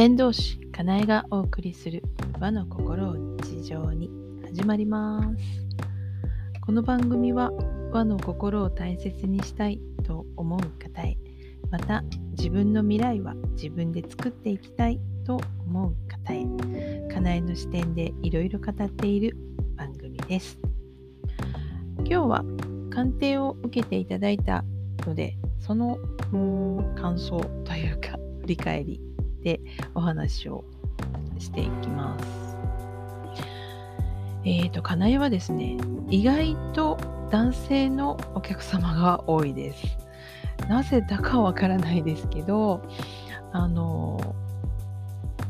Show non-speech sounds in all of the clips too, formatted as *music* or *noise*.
先導師かなえがお送りする和の心を日常に。始まります。この番組は和の心を大切にしたいと思う方へまた自分の未来は自分で作っていきたいと思う方へかなえの視点でいろいろ語っている番組です。今日は鑑定を受けていただいたのでその感想というか振り返りでお話をしていきます。えっ、ー、と、かなえはですね、意外と男性のお客様が多いです。なぜだかわからないですけど、あの、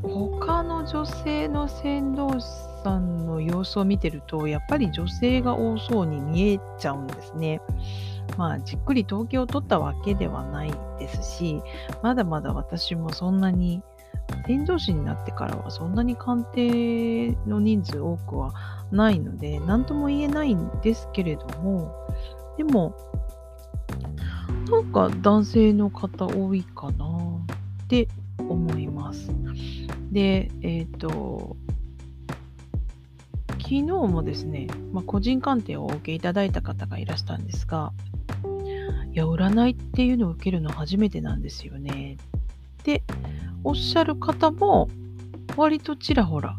他の女性の船頭さんの様子を見てると、やっぱり女性が多そうに見えちゃうんですね。まあ、じっくり統計を取ったわけではないですし、まだまだ私もそんなに、天井師になってからはそんなに鑑定の人数多くはないので、何とも言えないんですけれども、でも、なんか男性の方多いかなって思います。で、えっ、ー、と、昨日もですね、まあ、個人鑑定をお受けいただいた方がいらしたんですが、いや、占いっていうのを受けるの初めてなんですよね。っておっしゃる方も割とちらほら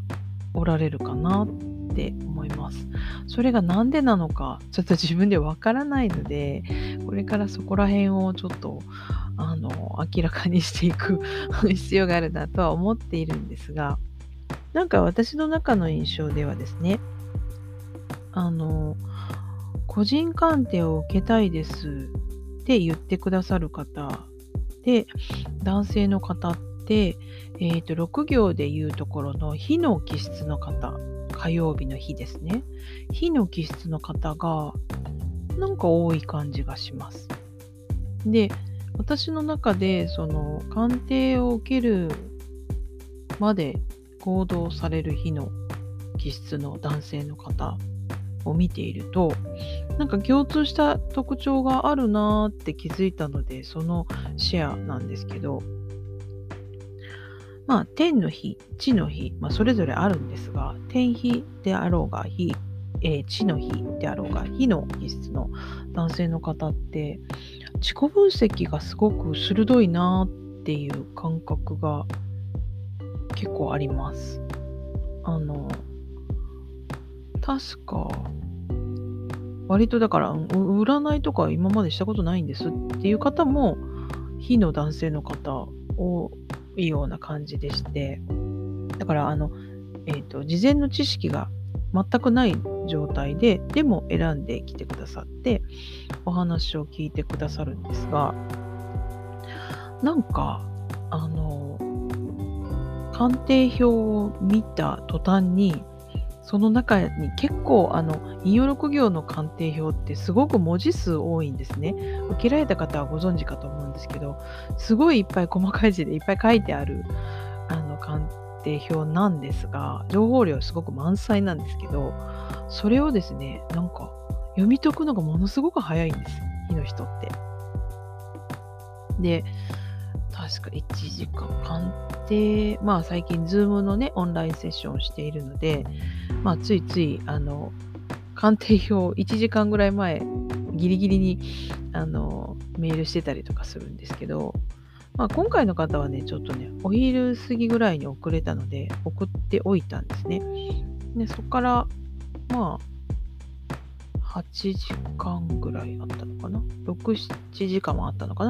おられるかなって思います。それが何でなのかちょっと自分でわからないので、これからそこら辺をちょっとあの明らかにしていく *laughs* 必要があるなとは思っているんですが、なんか私の中の印象ではですね、あの、個人鑑定を受けたいですって言ってくださる方で、男性の方って、えっ、ー、と、6行で言うところの火の気質の方、火曜日の日ですね。火の気質の方が、なんか多い感じがします。で、私の中で、その、鑑定を受けるまで行動される日の気質の男性の方を見ているとなんか共通した特徴があるなって気づいたのでそのシェアなんですけどまあ天の日地の日、まあ、それぞれあるんですが天日であろうが日、えー、地の日であろうが火の気質の男性の方って自己分析がすごく鋭いなっていう感覚が結構あります。あの確か、割とだから、占いとか今までしたことないんですっていう方も、非の男性の方多いような感じでして、だから、あの、えっ、ー、と、事前の知識が全くない状態で、でも選んできてくださって、お話を聞いてくださるんですが、なんか、あの、鑑定表を見た途端に、その中に結構あの引用6行の鑑定表ってすごく文字数多いんですね。受けられた方はご存知かと思うんですけど、すごいいっぱい細かい字でいっぱい書いてあるあの鑑定定表なんですが、情報量すごく満載なんですけど、それをですね、なんか読み解くのがものすごく早いんです、火の人って。で、確か1時間鑑定、まあ最近 Zoom のね、オンラインセッションをしているので、まあついつい、あの、鑑定表1時間ぐらい前、ギリギリに、あの、メールしてたりとかするんですけど、まあ今回の方はね、ちょっとね、お昼過ぎぐらいに遅れたので、送っておいたんですね。で、そこから、まあ、8時間ぐらいあったのかな ?6、7時間もあったのか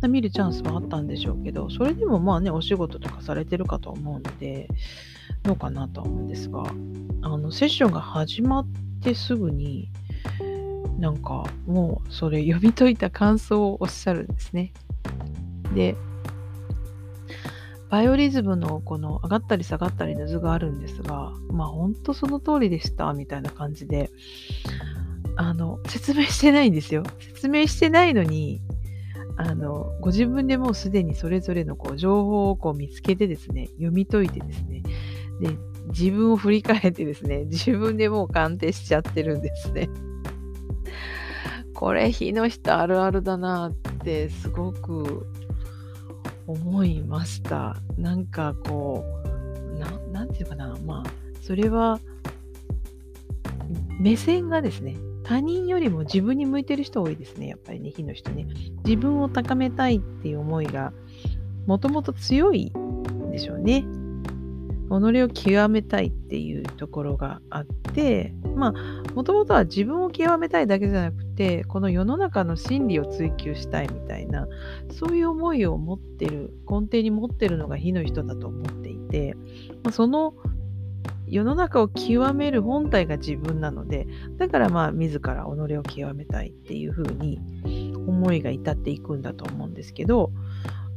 な？見るチャンスはあったんでしょうけど、それでもまあね、お仕事とかされてるかと思うので、どうかなとは思うんですが、あの、セッションが始まってすぐに、なんかもうそれ読み解いた感想をおっしゃるんですね。で、バイオリズムのこの上がったり下がったりの図があるんですが、まあ本当その通りでしたみたいな感じで、あの、説明してないんですよ。説明してないのに、あの、ご自分でもうすでにそれぞれのこう情報をこう見つけてですね、読み解いてですね、で、自分を振り返ってですね、自分でもう鑑定しちゃってるんですね。これ、火の人あるあるだなってすごく思いました。なんかこう、ななんていうかな、まあ、それは、目線がですね、他人よりも自分に向いてる人多いですね、やっぱりね、火の人ね。自分を高めたいっていう思いが、もともと強いんでしょうね。己を極めたいっていうところがあってまあもともとは自分を極めたいだけじゃなくてこの世の中の真理を追求したいみたいなそういう思いを持ってる根底に持ってるのが火の人だと思っていて、ま、その世の中を極める本体が自分なのでだからまあ自ら己を極めたいっていうふうに思いが至っていくんだと思うんですけど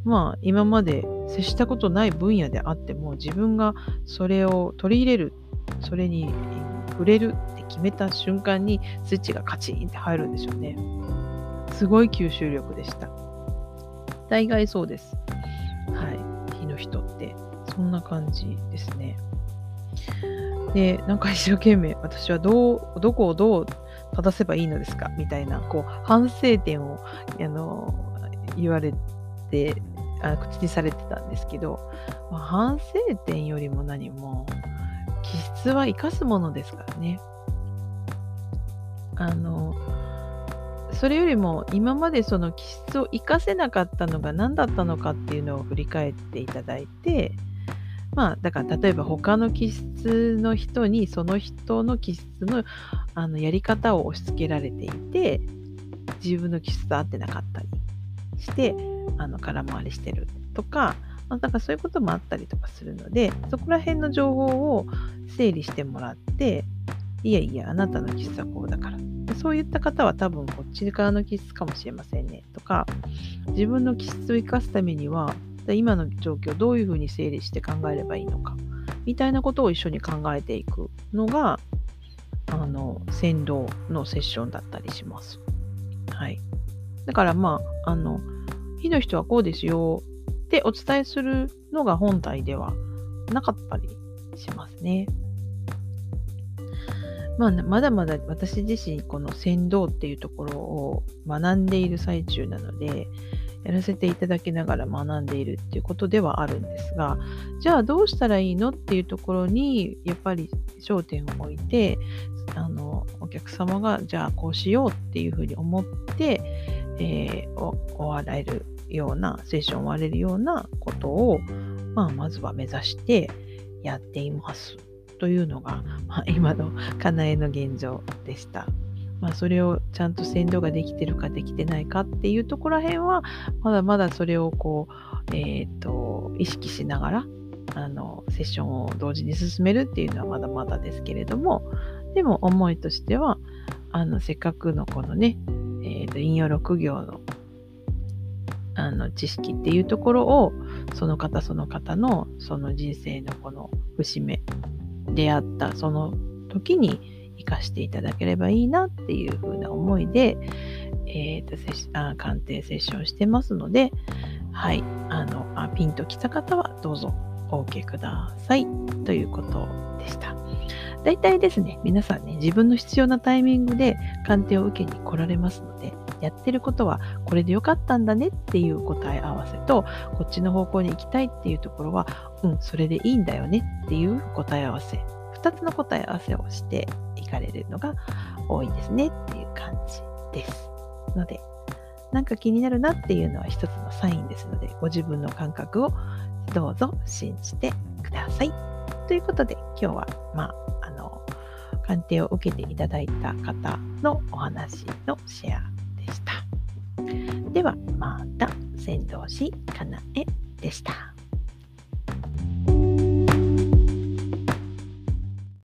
まあ今まで接したことない分野であっても自分がそれを取り入れるそれに触れるっ決めた瞬間にスイッチがカチンって入るんでしょうね。すごい吸収力でした。大概そうです。はい。火の人って。そんな感じですね。でなんか一生懸命私はどうどこをどう正せばいいのですか？みたいなこう反省点をあの言われてあ口にされてたんですけど、まあ、反省点よりも何も気質は生かすものですからね。あのそれよりも今までその気質を生かせなかったのが何だったのかっていうのを振り返っていただいてまあだから例えば他の気質の人にその人の気質のあのやり方を押し付けられていて自分の気質と合ってなかったりしてあの空回りしてるとか、まあ、だかそういうこともあったりとかするのでそこら辺の情報を整理してもらっていやいやあなたの気質はこうだからそういった方は多分こっち側の気質かもしれませんねとか自分の気質を生かすためには今の状況をどういうふうに整理して考えればいいのかみたいなことを一緒に考えていくのがあの先導のセッションだったりします。はい。だからまあ、あの、火の人はこうですよってお伝えするのが本体ではなかったりしますね。まあ、まだまだ私自身この先導っていうところを学んでいる最中なので、やらせていただきながら学んでいるっていうことではあるんですが、じゃあどうしたらいいのっていうところに、やっぱり焦点を置いて、あの、お客様が、じゃあこうしようっていうふうに思って、えー、終われるような、セッション終われるようなことを、まあ、まずは目指してやっています。というのが、まあ、今のかなえの現状でした。まあ、それをちゃんと先導ができてるかできてないかっていうところら辺はまだまだそれをこう、えーと、意識しながらあのセッションを同時に進めるっていうのはまだまだですけれどもでも思いとしてはあのせっかくのこのね、えーと、引用6行のあの知識っていうところをその方その方のその人生のこの節目出会ったその時に活かしていただければいいなっていう風な思いで、えーと、あ鑑定セッションしてますので、はい、あのあピンときた方はどうぞお受けくださいということでした。大体ですね、皆さんね、自分の必要なタイミングで鑑定を受けに来られますので、やってることはこれでよかったんだねっていう答え合わせと、こっちの方向に行きたいっていうところは、うん、それでいいんだよねっていう答え合わせ、2つの答え合わせをしていかれるのが多いですねっていう感じです。ので、なんか気になるなっていうのは一つのサインですので、ご自分の感覚をどうぞ信じてください。ということで、今日は、まあ、あの、鑑定を受けていただいた方のお話のシェア。では、また、先導師かなえでした。